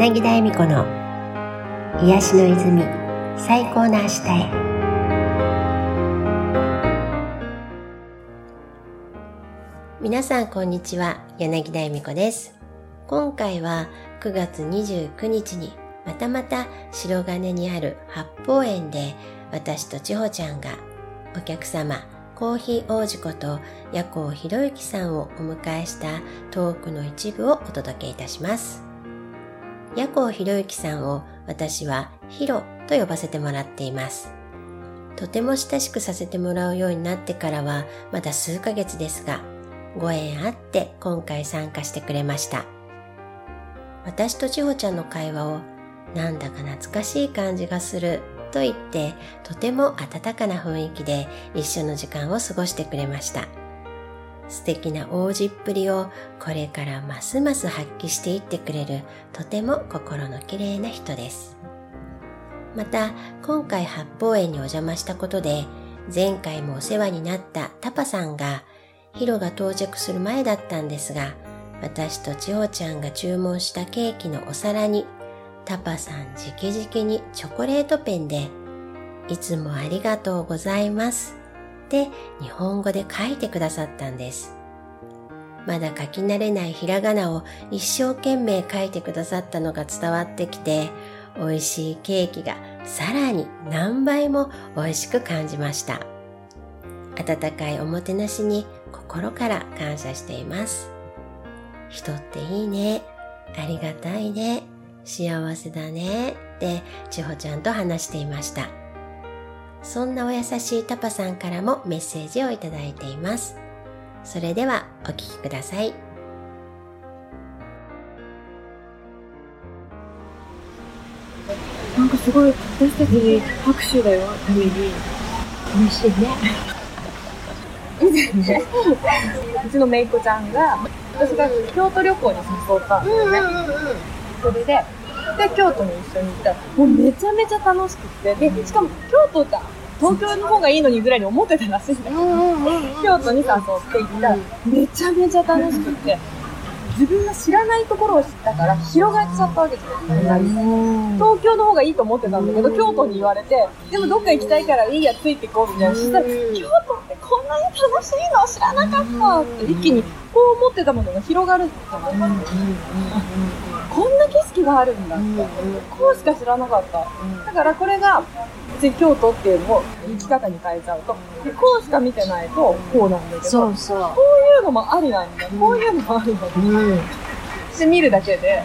柳田恵美子の癒しの泉最高の明日へ。皆さんこんにちは。柳田恵美子です。今回は9月29日にまたまた白金にある八方園で私と千穂ちゃんがお客様コーヒー王子こと夜行博之さんをお迎えしたトークの一部をお届けいたします。夜行博之さんを私はヒロと呼ばせてもらっています。とても親しくさせてもらうようになってからはまだ数ヶ月ですが、ご縁あって今回参加してくれました。私と千穂ちゃんの会話をなんだか懐かしい感じがすると言ってとても温かな雰囲気で一緒の時間を過ごしてくれました。素敵な王子っぷりをこれからますます発揮していってくれるとても心の綺麗な人です。また今回八方園にお邪魔したことで前回もお世話になったタパさんがヒロが到着する前だったんですが私と千穂ちゃんが注文したケーキのお皿にタパさん直々にチョコレートペンで、いつもありがとうございますって日本語で書いてくださったんです。まだ書き慣れないひらがなを一生懸命書いてくださったのが伝わってきて、美味しいケーキがさらに何倍も美味しく感じました。温かいおもてなしに心から感謝しています。人っていいね。ありがたいね。幸せだねって千穂ちゃんと話していました。そんなお優しいタパさんからもメッセージをいただいています。それではお聞きください。なんかすごい私たちに拍手だよ、ために。嬉しいね。うちのめいこちゃんが、私が京都旅行に誘ったんですよね。それで、で、京都に一緒に行った。ら、もうめちゃめちゃ楽しくて、で、しかも京都って東京の方がいいのにぐらいに思ってたらしいんだけど、京都に誘って行った。ら、めちゃめちゃ楽しくて、自分が知らないところを知ったから広がっちゃったわけですよ。東京の方がいいと思ってたんだけど、京都に言われて、でもどっか行きたいからいいやついていこうみたいな。そしたら、京都ってこんなに楽しいの知らなかったって一気にこう思ってたものが広がるじゃないですか。こんな景色があるんだって、こうしか知らなかった、だからこれが京都っていうのを生き方に変えちゃうとでこうしか見てないとこうなんだけどそうそう。こういうのもありなんだ、こういうのもありなんだ、うん、で見るだけで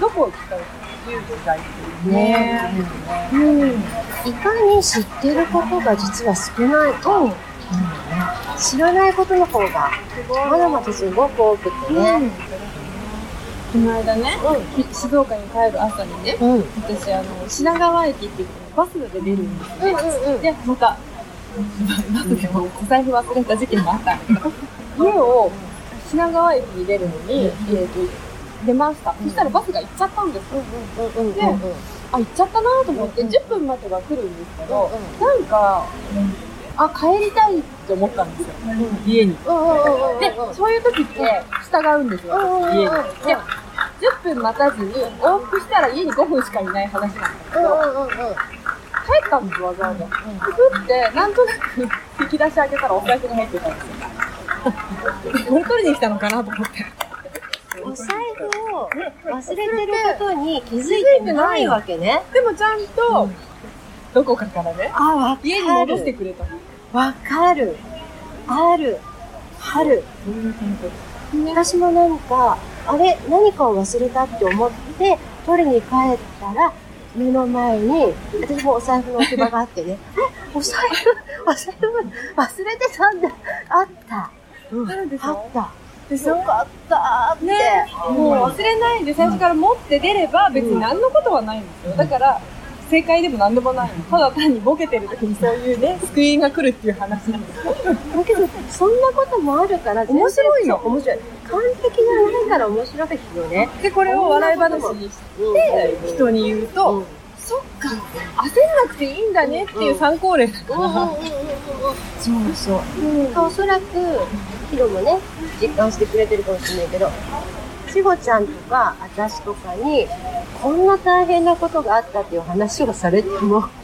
どこを使うか勇気がいっていうね、うん、いかに知ってることが実は少ない。と、うん知らないことの方がまだまだすごく多くてね、この間ね、うん、静岡に帰る朝にね、うん、私あの品川駅って言ってバスで出るんですよね、うんうんうん、でまたバスでもお財布忘れた時期もあったんだけど。家を品川駅に出るのに、えーと、出ました、そしたらバスが行っちゃったんですよ、で、あ行っちゃったなと思って、10分待てば来るんですけど、なんか、あ、帰りたいって思ったんですよ。家に。で、そういう時って従うんですよ、家に。で、10分待たずに往復したら家に5分しかいない話なんですけど、帰ったんです、わざわざ。ふって、なんとなく引き出し開けたらお財布が入ってたんですよ。これ取りに来たのかなと思って。お財布を忘れてることに気づいてないわけね。でもちゃんと、どこかからね、あ家に戻してくれたの。わかる。ある。春。私もなんか、あれ、何かを忘れたって思って、取りに帰ったら、目の前に、私もお財布の置き場があってね、え、お財布、お財布、忘れてたんだ。あった。うん、あった。よかったって、ね、もう忘れないで最初から持って出れば別に何のことはないんですよ。だから、正解でも何でもないただ単にボケてる時にそういうね、救いが来るっていう話なんですよ。だけど、そんなこともあるから、面白いの。面白い。完璧じゃないから面白いですよね。で、これを笑い話にして、人に言うと、うん、そっか、焦んなくていいんだねっていう参考例だから。そうそう。うん、おそらく、ヒロもね、実感してくれてるかもしれないけど、千しほちゃんとか、私とかに、こんな大変なことがあったっていう話をされても、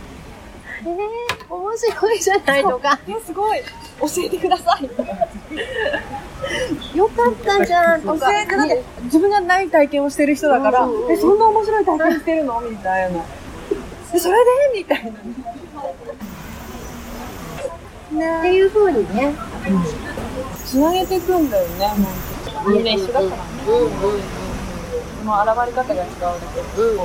えー、面白いじゃないとか、え、すごい。教えてください。よかったじゃんとか。教えて、だって自分がない体験をしてる人だから、うんうんうんえ、そんな面白い体験してるの？みたいな。え、それで？みたいな。っていう風にね。つなげていくんだよね、もう。みんな一緒だからね。その現れ方が違うだけで。うん。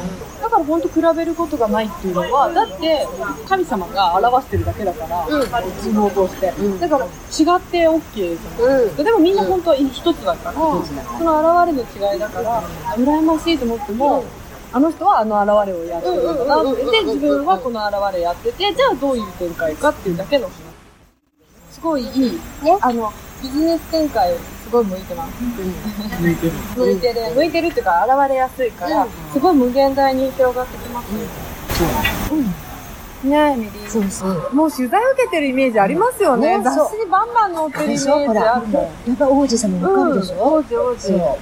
だから本当比べることがないっていうのは、だって神様が表してるだけだから、うん自分を通して。うんだから違って OK じゃないうん。でもみんな本当は一つだから、その現れの違いだから、羨ましいと思っても、あの人はあの現れをやってるんだなって。で、自分はこの現れやってて、じゃあどういう展開かっていうだけの話。すごいいい。ねあの、ビジネス展開、すごい向いてます。向いてる。向いてる。向いてるっていうか、現れやすいから、すごい無限大に広がってきますよ。ねえ、エミリー。そうそう。もう取材受けてるイメージありますよね。ね雑誌にバンバン載ってるイメージら。ある。やっぱ王子様わかるでしょ、うん王子王子。そ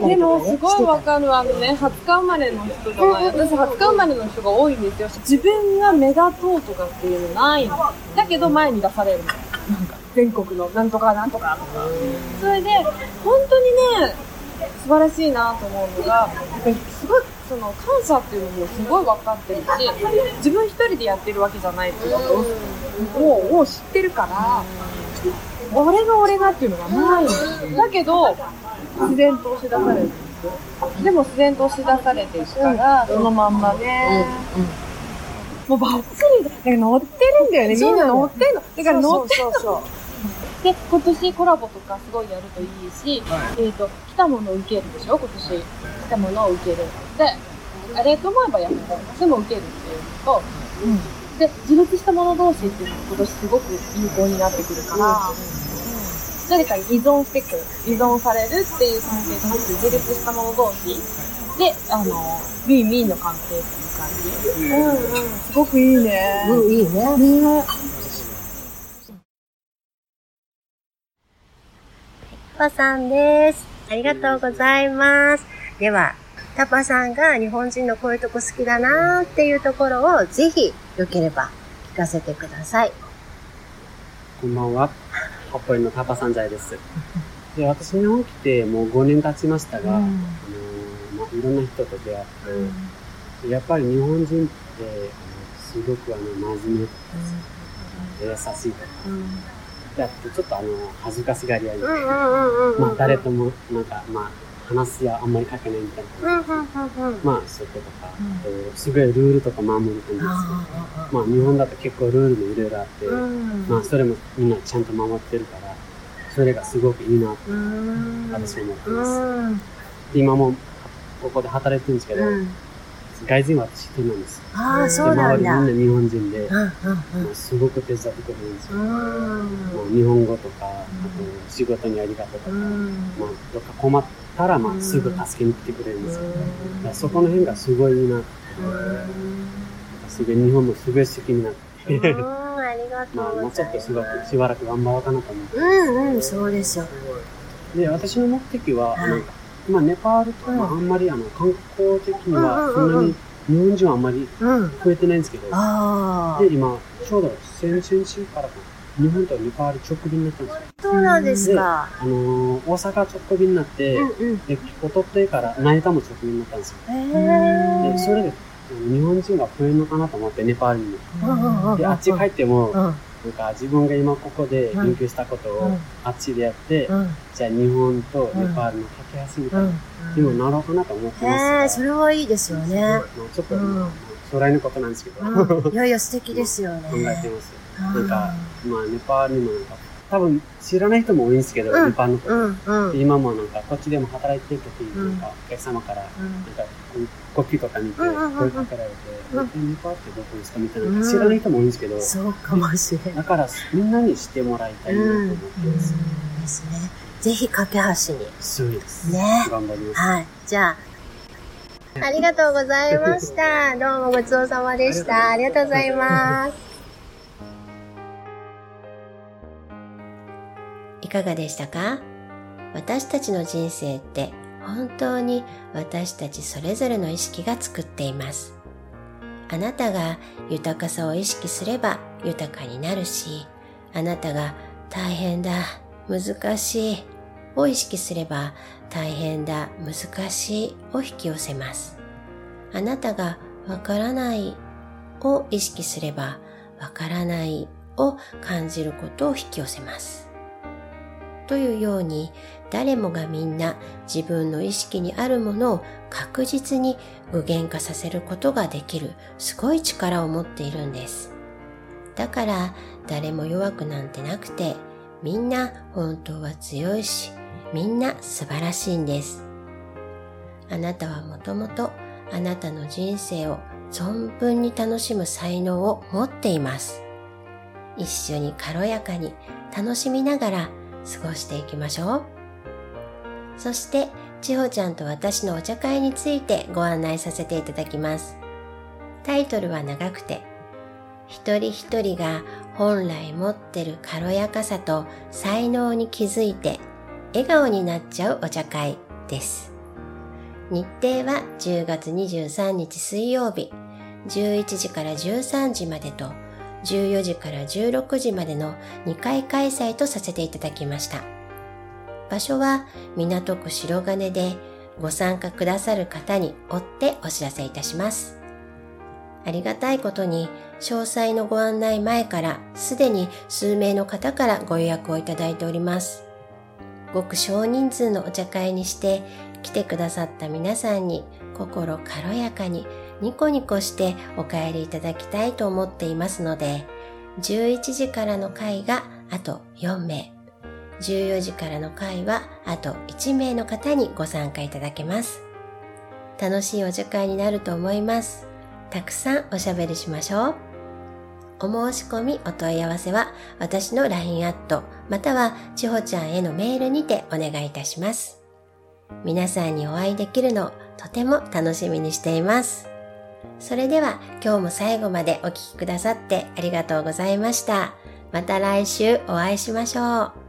う。でも、すごいわかる。あのね、20日生まれの人じゃない。私、20日生まれの人が多いんですよ。自分が目立とうとかっていうのないの。だけど、前に出されるの。なんか、全国のなんとかなんとかとか。それで、本当にね、素晴らしいなと思うのが、やっぱりすごい、その、感謝っていうのもすごい分かってるし、自分一人でやってるわけじゃないっていうことを、もう、知ってるから、俺が俺がっていうのがないの。だけど、自然と押し出されるんですよ。でも自然と押し出されていくから、そのまんまね。もうバッチリだから乗ってるんだよね。みんな乗ってんの。だから乗ってんの。そうそうで、今年コラボとかすごいやるといいし、えっ、と、来たものを受けるでしょ？今年。来たものを受ける。で、あれと思えばやる。でも受けるっていうのと、で、自立した者同士っていうのが今年すごく有効になってくるから、誰かに依存してくる。依存されるっていう関係じゃなくて、自立した者同士で、あの、ウィンウィンの関係っていう感じ。うんうん。すごくいいね。うん、いいね。ねパさんです。ありがとうございます。では、タパさんが日本人のこういうとこ好きだなーっていうところをぜひよければ聞かせてください。こんばんは。ホッポイのタパサンジャイです。で、私日本来てもう5年経ちましたが、あのーまあ、いろんな人と出会って、やっぱり日本人って、あのすごくあの、真面目とか、優しいとか、であとちょっとあの、恥ずかしがり屋に、うんうんうんうん。まあ、誰とも、なんか、まあ、話すやあんまり書けないみたいな。うんうんうんうん。まあ、そういうこととか、あとすごいルールとか守る感じですよ。あまあ、日本だと結構ルールもいろいろあって、ーうん。まあ、それもみんなちゃんと守ってるから、それがすごくいいなとうん。私は思ってうます。今もここで働いてるんですけど、うん。外人は私一人なんですよ。ああ、でそうなんだ。周りみんな日本人で、うんうんまあ、すごく手伝ってくれるんですよ。うん。もう日本語とか、あと仕事のやり方とか、うん。まあ、どっか困ったら、まあ、すぐ助けに来てくれるんですよ。だからそこの辺がすごいいいな。すごい日本もすごい好きになって、うん、ありがとまあ、うもうちょっと。しばらく、しばらく頑張ろうかなと思って。うんうん、そうですよ。で、私の目的は、はいなんか、まあ、ネパールとか、うんあんまり、あの、観光的には、うんうんうんうんそんなに、日本人はあんまりうん。増えてないんですけど、ああで、。今、ちょうど先々週から日本とネパール直便になったんですよ。そうなんですか。あのー、大阪直便になって、うんうん。で、おとといから成田も直便になったんですよ。へえ。で、それで、日本人が増えるのかなと思って、ネパールにうん。で、あっち帰っても、うん。うん。なんか自分が今ここで勉強したことをうんあっちでやって、うん。じゃあ日本とネパールの架け橋みたいな、にもなろうかなと思ってますえ、それはいいですよね。まあちょっと、将来のことなんですけど、うん。いやいや、素敵ですよね。考えてます。うんなんか、まあネパールにもなんか、多分知らない人も多いんですけど、うんネパールのこと。うんうん。で今もなんか、こっちでも働いてる時に、うんなんか、お客様から、うんなんか、コピーとか見て、声かけられて、うんパってどこですかみたいな、うん知らない人も多いんですけど、そうかもしれない。だからみんなに知ってもらいたいなと思ってます。うんですね。ぜひ、架け橋に。そうです。ね頑張ります。はい。じゃあ、ありがとうございました。どうもごちそうさまでした。ありがとうございます。いかがでしたか？私たちの人生って本当に私たちそれぞれの意識が作っています。あなたが豊かさを意識すれば豊かになるし、あなたが大変だ、難しいを意識すれば大変だ、難しいを引き寄せます。あなたがわからないを意識すればわからないを感じることを引き寄せます。というように誰もがみんな自分の意識にあるものを確実に具現化させることができるすごい力を持っているんです。だから誰も弱くなんてなくてみんな本当は強いしみんな素晴らしいんです。あなたはもともとあなたの人生を存分に楽しむ才能を持っています。一緒に軽やかに楽しみながら過ごしていきましょう。そして、ちほちゃんと私のお茶会についてご案内させていただきます。タイトルは長くて、一人一人が本来持ってる軽やかさと才能に気づいて笑顔になっちゃうお茶会です。日程は10月23日水曜日、11時から13時までと14時から16時までの2回開催とさせていただきました。場所は港区白金でご参加くださる方に追ってお知らせいたします。ありがたいことに詳細のご案内前からすでに数名の方からご予約をいただいております。ごく少人数のお茶会にして来てくださった皆さんに心軽やかにニコニコしてお帰りいただきたいと思っていますので、11時からの会があと4名、14時からの会はあと1名の方にご参加いただけます。楽しいお時間になると思います。たくさんおしゃべりしましょう。お申し込み、お問い合わせは私の LINE アット、またはちほちゃんへのメールにてお願いいたします。皆さんにお会いできるのとても楽しみにしています。それでは今日も最後までお聴きくださってありがとうございました。また来週お会いしましょう。